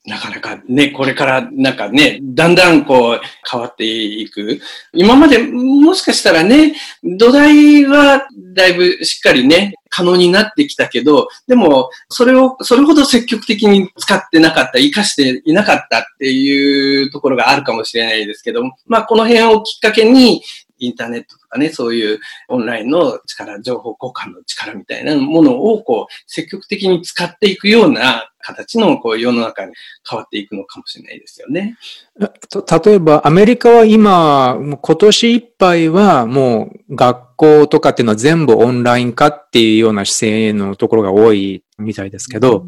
なかなかね、これからなんかね、だんだんこう変わっていく。今までもしかしたらね、土台はだいぶしっかりね、可能になってきたけど、でも、それを、それほど積極的に使ってなかった、活かしていなかったっていうところがあるかもしれないですけど、まあ、この辺をきっかけに、インターネットとかね、そういうオンラインの力、情報交換の力みたいなものを、こう、積極的に使っていくような形の、こう、世の中に変わっていくのかもしれないですよね。例えば、アメリカは今、今年いっぱいはもう学校とかっていうのは全部オンライン化っていうような姿勢のところが多いみたいですけど、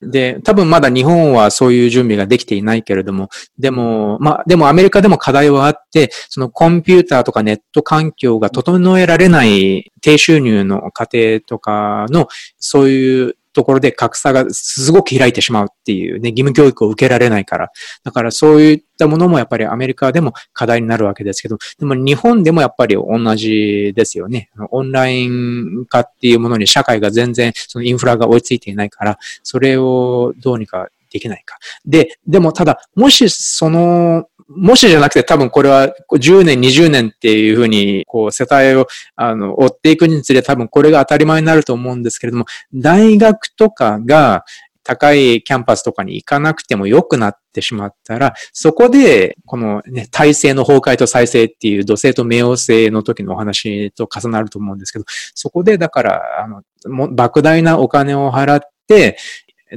で、多分まだ日本はそういう準備ができていないけれども、でも、まあ、でもアメリカでも課題はあって、そのコンピューターとかネット環境が整えられない低収入の家庭とかの、そういうところで格差がすごく開いてしまうっていうね、義務教育を受けられないから。だからそういったものもやっぱりアメリカでも課題になるわけですけど、でも日本でもやっぱり同じですよね。オンライン化っていうものに社会が全然そのインフラが追いついていないから、それをどうにかできないか。で、でもただ、もしそのもしじゃなくて多分これは10年、20年っていうふうに、こう、世帯を、あの、追っていくにつれ多分これが当たり前になると思うんですけれども、大学とかが高いキャンパスとかに行かなくても良くなってしまったら、そこで、このね、体制の崩壊と再生っていう土星と冥王星の時のお話と重なると思うんですけど、そこでだから、あの、莫大なお金を払って、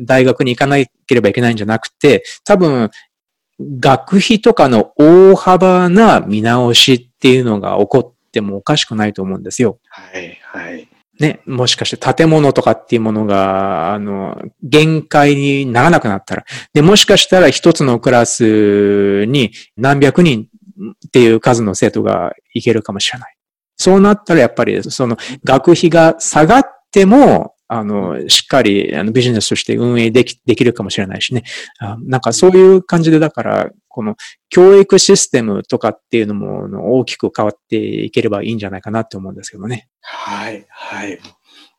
大学に行かなければいけないんじゃなくて、多分、学費とかの大幅な見直しっていうのが起こってもおかしくないと思うんですよ。はい、はい。ね、もしかして建物とかっていうものが、あの、限界にならなくなったら、で、もしかしたら一つのクラスに何百人っていう数の生徒がいけるかもしれない。そうなったらやっぱりその学費が下がっても、あの、しっかりあのビジネスとして運営でき、できるかもしれないしね。あなんかそういう感じで、だから、この教育システムとかっていうのも大きく変わっていければいいんじゃないかなって思うんですけどね。はい、はい。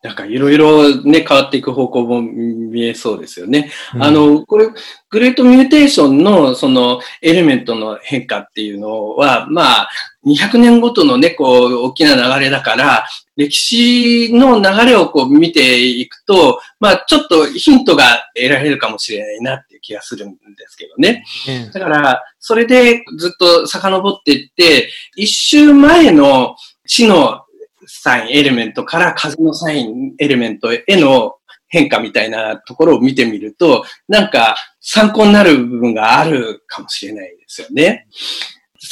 なんかいろいろね、変わっていく方向も見えそうですよね。うん、あの、これ、グレートミューテーションのそのエレメントの変化っていうのは、まあ、200年ごとのね、こう、大きな流れだから、歴史の流れをこう見ていくと、まあ、ちょっとヒントが得られるかもしれないなっていう気がするんですけどね。だから、それでずっと遡っていって、一周前の地のサインエレメントから風のサインエレメントへの変化みたいなところを見てみると、なんか参考になる部分があるかもしれないですよね。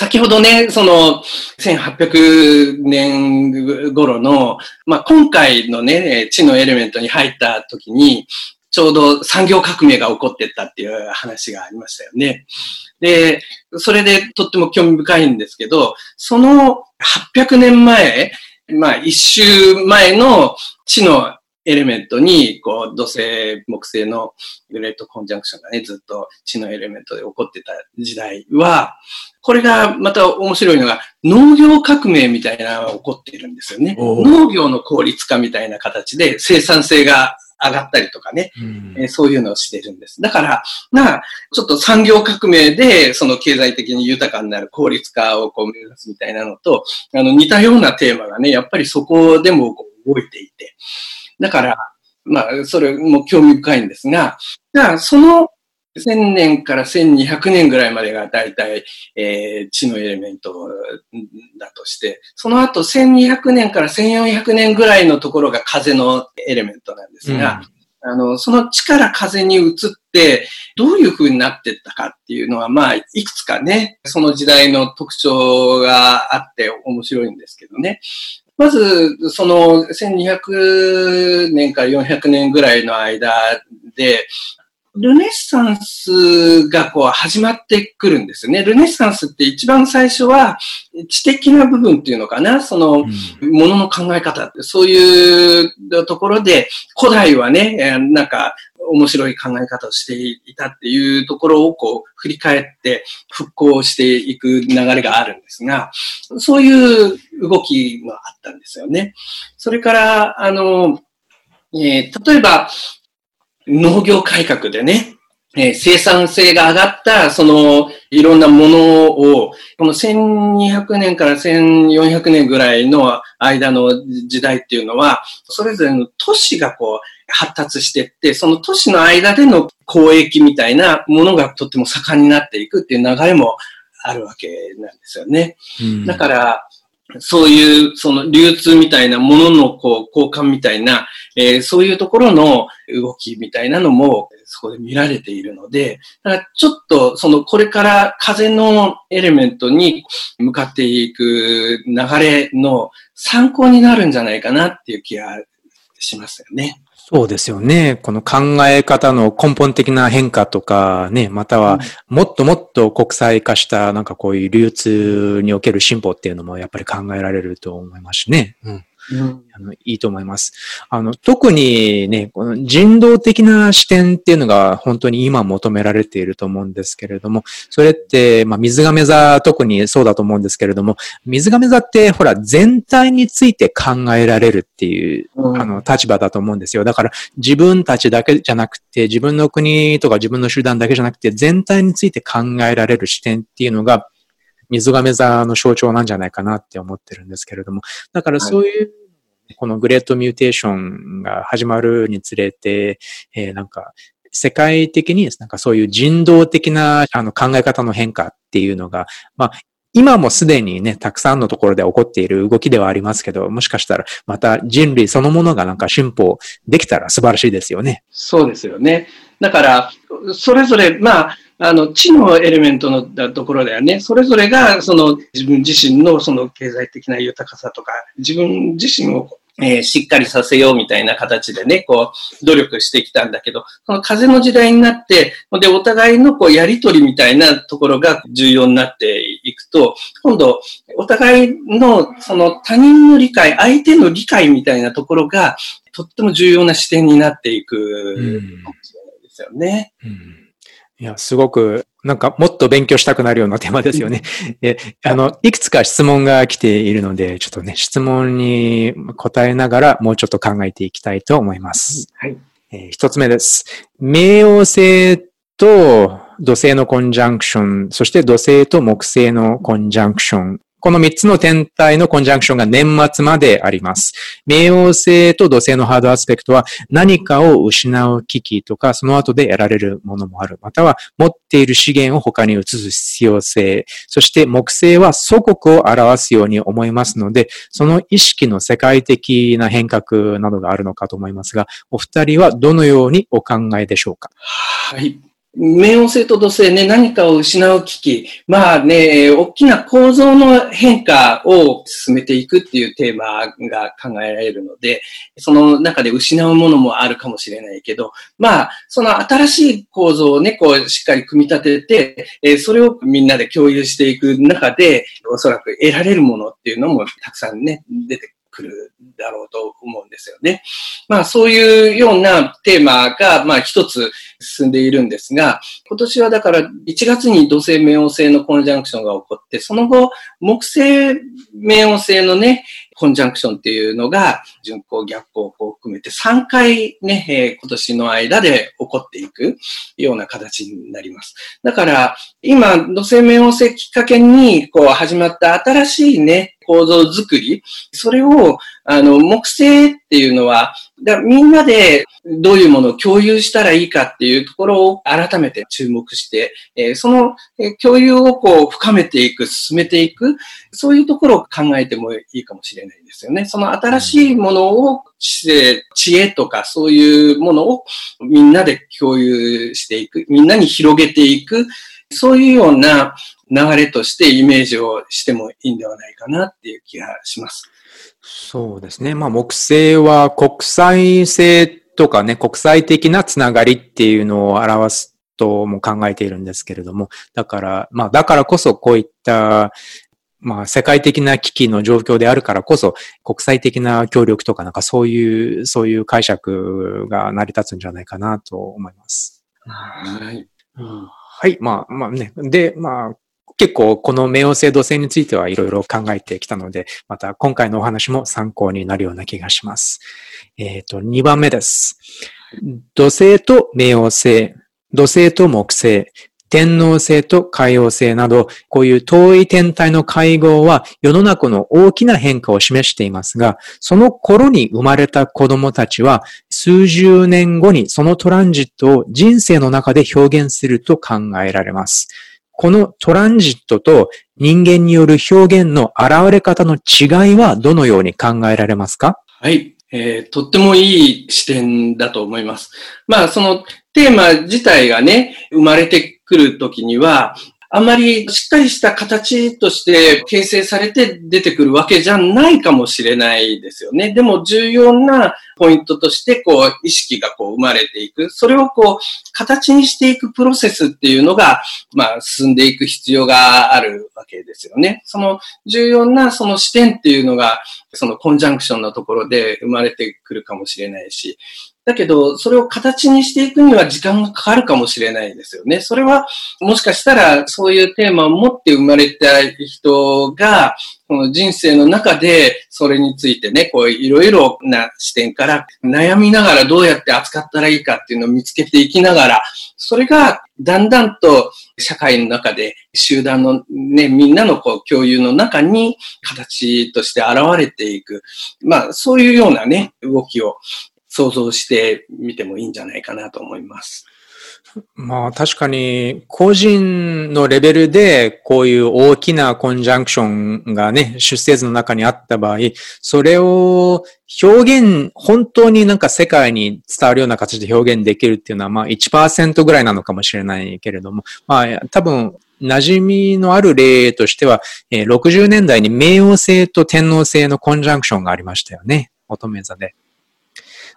先ほどね、その、1800年頃の、まあ、今回のね、地のエレメントに入った時に、ちょうど産業革命が起こってったっていう話がありましたよね。で、それでとっても興味深いんですけど、その800年前、まあ一周前の地のエレメントに、こう、土星、木星のグレートコンジャンクションがね、ずっと地のエレメントで起こってた時代は、これがまた面白いのが、農業革命みたいなのが起こっているんですよね。農業の効率化みたいな形で生産性が上がったりとかね、うん、そういうのをしてるんです。だから、まあ、ちょっと産業革命で、その経済的に豊かになる効率化をこう目指すみたいなのと、あの、似たようなテーマがね、やっぱりそこでも動いていて。だから、まあ、それも興味深いんですが、じゃあ、その1000年から1200年ぐらいまでが大体、えー、地のエレメントだとして、その後1200年から1400年ぐらいのところが風のエレメントなんですが、うん、あの、その地から風に移って、どういう風になっていったかっていうのは、まあ、いくつかね、その時代の特徴があって面白いんですけどね。まず、その1200年から400年ぐらいの間で、ルネッサンスがこう始まってくるんですよね。ルネッサンスって一番最初は知的な部分っていうのかな、その、ものの考え方って、そういうところで、古代はね、なんか面白い考え方をしていたっていうところをこう振り返って復興していく流れがあるんですが、そういう動きがあったんですよね。それから、あの、えー、例えば、農業改革でね、えー、生産性が上がった、その、いろんなものを、この1200年から1400年ぐらいの間の時代っていうのは、それぞれの都市がこう、発達していって、その都市の間での交易みたいなものがとっても盛んになっていくっていう流れもあるわけなんですよね。うん、だから、そういう、その流通みたいなもののこう交換みたいな、えー、そういうところの動きみたいなのもそこで見られているので、だからちょっとそのこれから風のエレメントに向かっていく流れの参考になるんじゃないかなっていう気がしますよね。そうですよね。この考え方の根本的な変化とかね、またはもっともっと国際化したなんかこういう流通における進歩っていうのもやっぱり考えられると思いますしね。うん、あのいいと思います。あの、特にね、この人道的な視点っていうのが本当に今求められていると思うんですけれども、それって、まあ、水亀座特にそうだと思うんですけれども、水瓶座ってほら全体について考えられるっていう、あの、立場だと思うんですよ。だから自分たちだけじゃなくて、自分の国とか自分の集団だけじゃなくて、全体について考えられる視点っていうのが、水瓶座の象徴なんじゃないかなって思ってるんですけれども、だからそういう、このグレートミューテーションが始まるにつれて、えー、なんか、世界的になんかそういう人道的なあの考え方の変化っていうのが、まあ、今もすでにね、たくさんのところで起こっている動きではありますけど、もしかしたらまた人類そのものがなんか進歩できたら素晴らしいですよね。そうですよね。だから、それぞれ、まあ、あの、地のエレメントのところではね、それぞれが、その自分自身のその経済的な豊かさとか、自分自身をえー、しっかりさせようみたいな形でね、こう、努力してきたんだけど、その風の時代になって、で、お互いのこう、やりとりみたいなところが重要になっていくと、今度、お互いのその他人の理解、相手の理解みたいなところがとっても重要な視点になっていくかもしれないですよね。うんいや、すごく、なんかもっと勉強したくなるようなテーマですよね。え、あの、いくつか質問が来ているので、ちょっとね、質問に答えながらもうちょっと考えていきたいと思います。はい。えー、一つ目です。冥王星と土星のコンジャンクション、そして土星と木星のコンジャンクション。この3つの天体のコンジャンクションが年末まであります。冥王星と土星のハードアスペクトは何かを失う危機とか、その後で得られるものもある。または持っている資源を他に移す必要性。そして木星は祖国を表すように思いますので、その意識の世界的な変革などがあるのかと思いますが、お二人はどのようにお考えでしょうか？はい。冥王星と土星ね、何かを失う危機。まあね、大きな構造の変化を進めていくっていうテーマが考えられるので、その中で失うものもあるかもしれないけど、まあ、その新しい構造をね、こう、しっかり組み立てて、えそれをみんなで共有していく中で、おそらく得られるものっていうのもたくさんね、出てくるだろうと思うんですよね。まあそういうようなテーマが、まあ一つ進んでいるんですが、今年はだから1月に土星冥王星のコンジャンクションが起こって、その後、木星冥王星のね、コンジャンクションっていうのが、巡行逆行を含めて3回ね、えー、今年の間で起こっていくような形になります。だから、今、土星冥王星きっかけに、こう始まった新しいね、構造づくり、それを、あの、木星っていうのは、だみんなでどういうものを共有したらいいかっていうところを改めて注目して、え、その、共有をこう深めていく、進めていく、そういうところを考えてもいいかもしれないですよね。その新しいものを知恵、知恵とかそういうものをみんなで共有していく、みんなに広げていく、そういうような流れとしてイメージをしてもいいんではないかなっていう気がします。そうですね。まあ、木星は国際性とかね、国際的なつながりっていうのを表すとも考えているんですけれども、だから、まあ、だからこそこういった、まあ、世界的な危機の状況であるからこそ、国際的な協力とかなんかそういう、そういう解釈が成り立つんじゃないかなと思います。はい。うん、はい。まあ、まあね。で、まあ、結構この冥王星土星についてはいろいろ考えてきたので、また今回のお話も参考になるような気がします。えっ、ー、と、2番目です。土星と冥王星、土星と木星、天王星と海王星など、こういう遠い天体の会合は世の中の大きな変化を示していますが、その頃に生まれた子供たちは、数十年後にそのトランジットを人生の中で表現すると考えられます。このトランジットと人間による表現の現れ方の違いはどのように考えられますか？はい。えー、とってもいい視点だと思います。まあ、そのテーマ自体がね、生まれてくるときには、あまりしっかりした形として形成されて出てくるわけじゃないかもしれないですよね。でも重要なポイントとして、こう、意識がこう生まれていく。それをこう、形にしていくプロセスっていうのが、まあ、進んでいく必要があるわけですよね。その重要なその視点っていうのが、そのコンジャンクションのところで生まれてくるかもしれないし、だけど、それを形にしていくには時間がかかるかもしれないですよね。それは、もしかしたら、そういうテーマを持って生まれた人が、この人生の中で、それについてね、こう、いろいろな視点から悩みながらどうやって扱ったらいいかっていうのを見つけていきながら、それがだんだんと社会の中で集団のね、みんなのこう共有の中に形として現れていく。まあ、そういうようなね、動きを想像してみてもいいんじゃないかなと思います。まあ確かに個人のレベルでこういう大きなコンジャンクションがね、出生図の中にあった場合、それを表現、本当になんか世界に伝わるような形で表現できるっていうのはまあ1%ぐらいなのかもしれないけれども、まあ多分馴染みのある例としては、60年代に冥王星と天王星のコンジャンクションがありましたよね。乙女座で。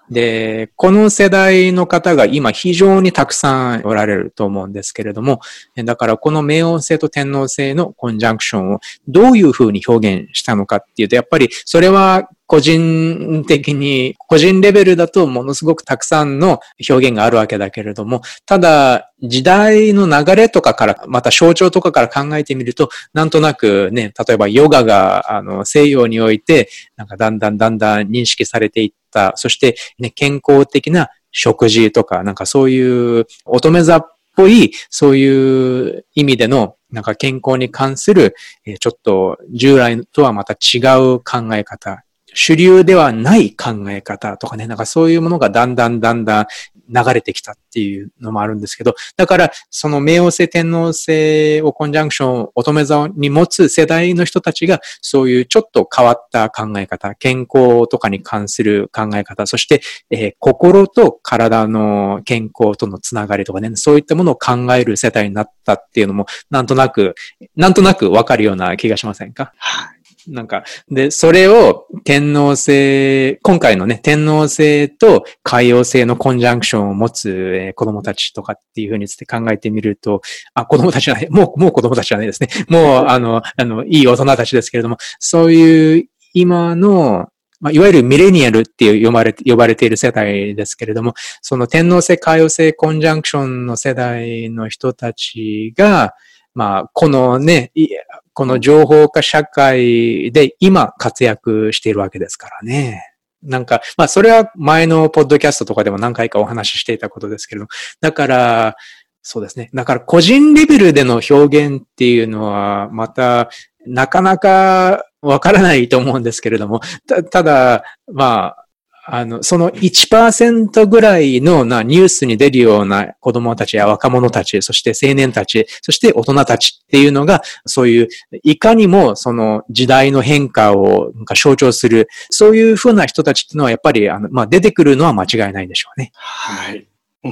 で、この世代の方が今非常にたくさんおられると思うんですけれども、だからこの冥王星と天王星のコンジャンクションをどういうふうに表現したのかっていうと、やっぱりそれは個人的に、個人レベルだとものすごくたくさんの表現があるわけだけれども、ただ、時代の流れとかから、また象徴とかから考えてみると、なんとなくね、例えばヨガが、あの、西洋において、なんかだんだんだんだん認識されていった、そしてね、健康的な食事とか、なんかそういう乙女座っぽい、そういう意味での、なんか健康に関する、ちょっと従来とはまた違う考え方、主流ではない考え方とかね、なんかそういうものがだんだんだんだん流れてきたっていうのもあるんですけど、だからその冥王星天皇星をコンジャンクション乙女座に持つ世代の人たちがそういうちょっと変わった考え方、健康とかに関する考え方、そして、えー、心と体の健康とのつながりとかね、そういったものを考える世代になったっていうのもなんとなく、なんとなくわかるような気がしませんか？はい。なんか、で、それを天皇星、今回のね、天皇星と海王星のコンジャンクションを持つ、えー、子供たちとかっていうふうにつって考えてみると、あ、子供たちじゃない、もう、もう子供たちじゃないですね。もう、あの、あの、いい大人たちですけれども、そういう今の、まあ、いわゆるミレニアルっていう呼ばれ呼ばれている世代ですけれども、その天皇星、海王星コンジャンクションの世代の人たちが、まあ、このね、この情報化社会で今活躍しているわけですからね。なんか、まあそれは前のポッドキャストとかでも何回かお話ししていたことですけれども、だから、そうですね。だから個人レベルでの表現っていうのは、また、なかなかわからないと思うんですけれども、たただ、まあ、あの、その1%ぐらいのなニュースに出るような子供たちや若者たち、そして青年たち、そして大人たちっていうのが、そういう、いかにもその時代の変化を象徴する、そういうふうな人たちっていうのはやっぱり、あの、まあ、出てくるのは間違いないんでしょうね。はい。う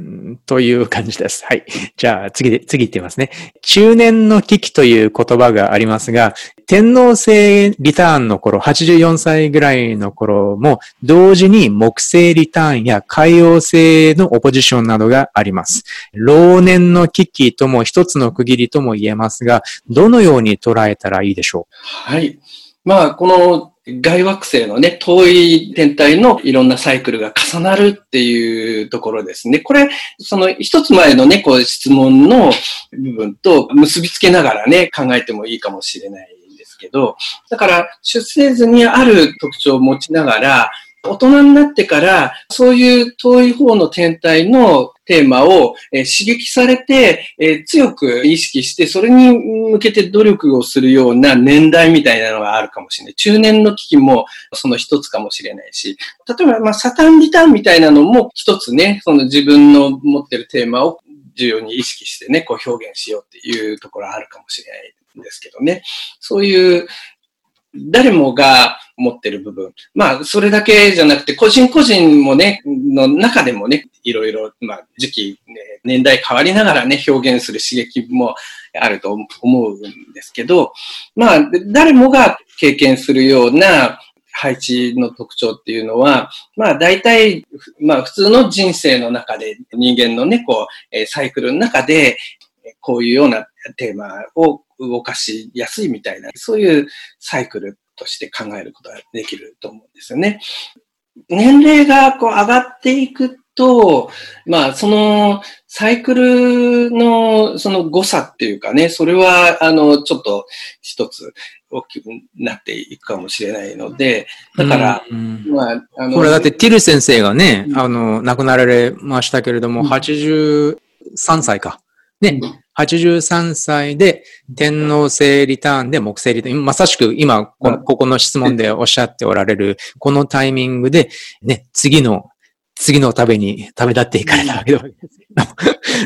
ん。という感じです。はい。じゃあ次で、次言ってみますね。中年の危機という言葉がありますが、天皇制リターンの頃、84歳ぐらいの頃も、同時に木星リターンや海王星のオポジションなどがあります。老年の危機とも一つの区切りとも言えますが、どのように捉えたらいいでしょう？はい。まあ、この外惑星のね、遠い天体のいろんなサイクルが重なるっていうところですね。これ、その一つ前のね、こう質問の部分と結びつけながらね、考えてもいいかもしれないんですけど、だから出生図にある特徴を持ちながら、大人になってから、そういう遠い方の天体のテーマを、え刺激されて、え強く意識して、それに向けて努力をするような年代みたいなのがあるかもしれない。中年の危機もその一つかもしれないし、例えば、まあ、サタンリターンみたいなのも一つね、その自分の持ってるテーマを重要に意識してね、こう表現しようっていうところあるかもしれないんですけどね。そういう誰もが持ってる部分。まあ、それだけじゃなくて、個人個人もね、の中でもね、いろいろ、まあ、時期、ね、年代変わりながらね、表現する刺激もあると思うんですけど、まあ、誰もが経験するような配置の特徴っていうのは、まあ、大体、まあ、普通の人生の中で、人間のね、こう、サイクルの中で、こういうようなテーマを動かしやすいみたいな、そういうサイクルとして考えることができると思うんですよね。年齢がこう上がっていくと、まあ、そのサイクルのその誤差っていうかね、それは、あの、ちょっと一つ大きくなっていくかもしれないので、だから、うんうん、まあ、あの。これだってティル先生がね、うん、あの、亡くなられましたけれども、83歳か。ね、83歳で天皇制リターンで木星リターン。まさしく今こ、ここの質問でおっしゃっておられる、このタイミングで、ね、次の、次の食べに旅立っていかれたわけですけ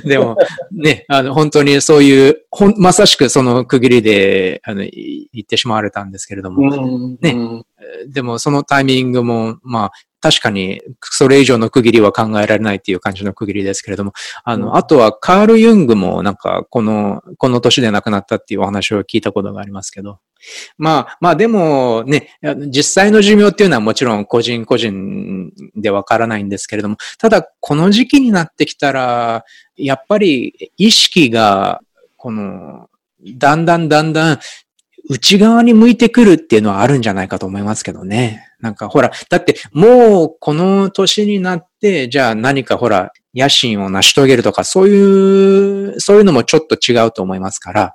ど。でも、ね、あの、本当にそういう、ほん、まさしくその区切りで、あの、言ってしまわれたんですけれども、ね、でもそのタイミングも、まあ、確かに、それ以上の区切りは考えられないっていう感じの区切りですけれども、あの、うん、あとはカール・ユングもなんか、この、この年で亡くなったっていうお話を聞いたことがありますけど、まあ、まあでもね、実際の寿命っていうのはもちろん個人個人でわからないんですけれども、ただこの時期になってきたら、やっぱり意識が、この、だんだんだんだん内側に向いてくるっていうのはあるんじゃないかと思いますけどね。なんかほら、だってもうこの年になって、じゃあ何かほら、野心を成し遂げるとか、そういう、そういうのもちょっと違うと思いますから。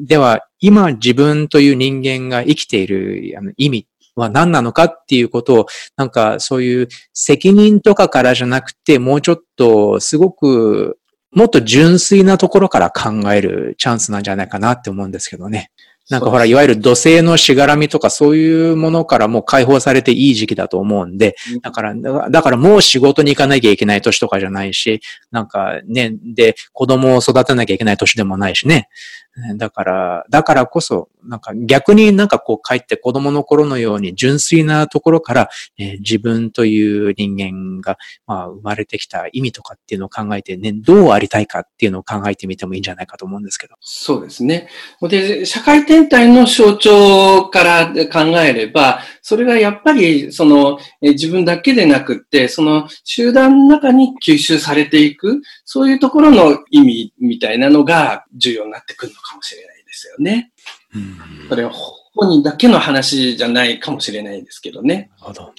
では、今自分という人間が生きている意味は何なのかっていうことを、なんかそういう責任とかからじゃなくて、もうちょっとすごく、もっと純粋なところから考えるチャンスなんじゃないかなって思うんですけどね。なんかほら、いわゆる土星のしがらみとかそういうものからもう解放されていい時期だと思うんで、だから、だからもう仕事に行かなきゃいけない年とかじゃないし、なんかね、で、子供を育てなきゃいけない年でもないしね。だから、だからこそ、なんか逆になんかこう帰って子供の頃のように純粋なところから、えー、自分という人間が、まあ、生まれてきた意味とかっていうのを考えてね、どうありたいかっていうのを考えてみてもいいんじゃないかと思うんですけど。そうですね。で、社会天体の象徴から考えれば、それがやっぱり、その、えー、自分だけでなくって、その集団の中に吸収されていく、そういうところの意味みたいなのが重要になってくるのかもしれないですよね。うん、それは本人だけの話じゃないかもしれないですけどね。なるほど。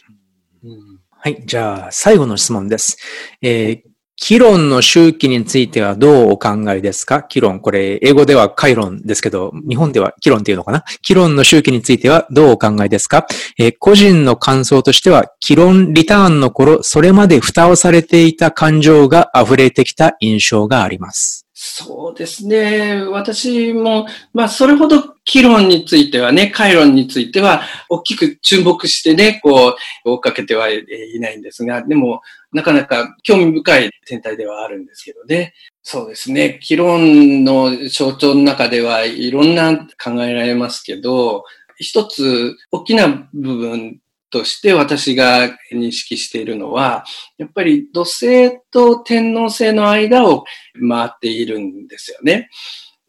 うん、はい。じゃあ、最後の質問です。えー、キロンの周期についてはどうお考えですか？キロン、これ、英語ではカイロンですけど、日本ではキロンっていうのかな？キロンの周期についてはどうお考えですか、えー、個人の感想としては、キロンリターンの頃、それまで蓋をされていた感情が溢れてきた印象があります。そうですね。私も、まあ、それほど議論についてはね、回論については、大きく注目してね、こう、追っかけてはいないんですが、でも、なかなか興味深い天体ではあるんですけどね。そうですね。議論の象徴の中ではいろんな考えられますけど、一つ大きな部分として私が認識しているのは、やっぱり土星と天皇星の間を回っているんですよね。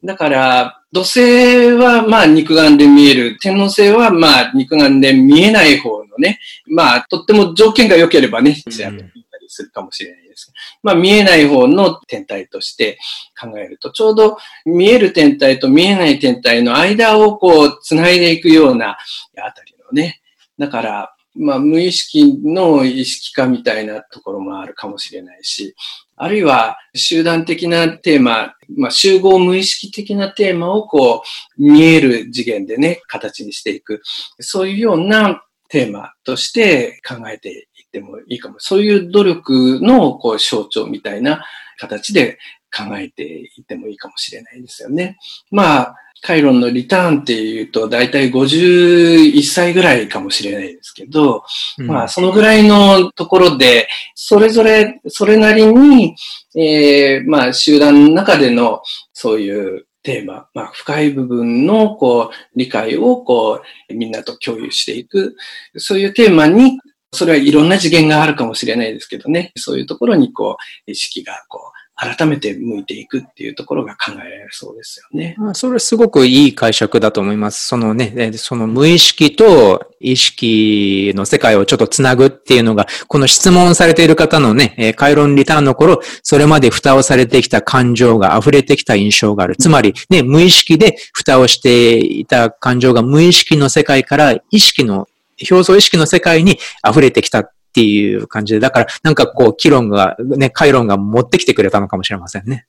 だから、土星はまあ肉眼で見える、天皇星はまあ肉眼で見えない方のね、まあとっても条件が良ければね、調べたりするかもしれないです。まあ見えない方の天体として考えると、ちょうど見える天体と見えない天体の間をこう繋いでいくようなあたりのね、だから、まあ、無意識の意識化みたいなところもあるかもしれないし、あるいは集団的なテーマ、まあ、集合無意識的なテーマをこう、見える次元でね、形にしていく。そういうようなテーマとして考えていってもいいかも。そういう努力のこう象徴みたいな形で考えていってもいいかもしれないですよね。まあ、カイロンのリターンっていうと、だいたい51歳ぐらいかもしれないですけど、うん、まあ、そのぐらいのところで、それぞれ、それなりに、えー、まあ、集団の中での、そういうテーマ、まあ、深い部分の、こう、理解を、こう、みんなと共有していく。そういうテーマに、それはいろんな次元があるかもしれないですけどね。そういうところに、こう、意識が、こう、改めて向いていくっていうところが考えられるそうですよね。それすごくいい解釈だと思います。そのね、その無意識と意識の世界をちょっとつなぐっていうのが、この質問されている方のね、回論リターンの頃、それまで蓋をされてきた感情が溢れてきた印象がある。つまり、ね、無意識で蓋をしていた感情が無意識の世界から意識の表層意識の世界に溢れてきたていう感じで、だからなんかこう、議論が、ね、回論が持ってきてくれたのかもしれませんね。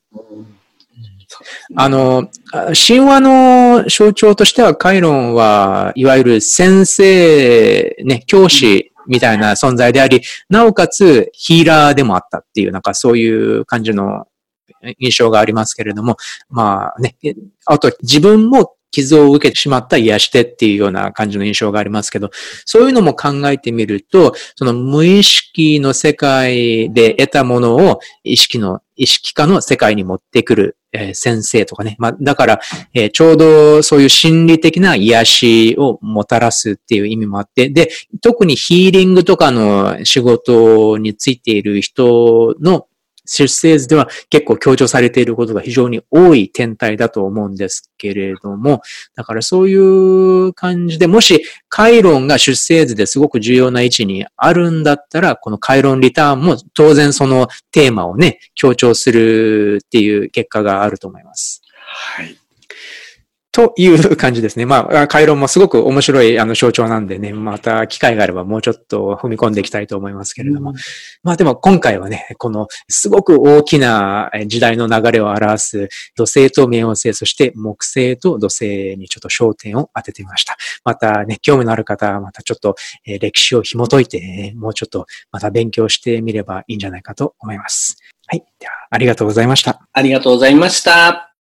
あの、神話の象徴としては、カイロンは、いわゆる先生、ね、教師みたいな存在であり、なおかつヒーラーでもあったっていう、なんかそういう感じの印象がありますけれども、まあね、あと自分も傷を受けてしまった癒してっていうような感じの印象がありますけど、そういうのも考えてみると、その無意識の世界で得たものを意識の、意識化の世界に持ってくる、えー、先生とかね。まあ、だから、えー、ちょうどそういう心理的な癒しをもたらすっていう意味もあって、で、特にヒーリングとかの仕事についている人の出生図では結構強調されていることが非常に多い天体だと思うんですけれども、だからそういう感じで、もしカイロンが出生図ですごく重要な位置にあるんだったら、このカイロンリターンも当然そのテーマをね、強調するっていう結果があると思います。はい。という感じですね。まあ、回路もすごく面白いあの象徴なんでね、また機会があればもうちょっと踏み込んでいきたいと思いますけれども。うん、まあでも今回はね、このすごく大きな時代の流れを表す土星と冥王星、そして木星と土星にちょっと焦点を当ててみました。またね、興味のある方はまたちょっと歴史を紐解いて、もうちょっとまた勉強してみればいいんじゃないかと思います。はい。では、ありがとうございました。ありがとうございました。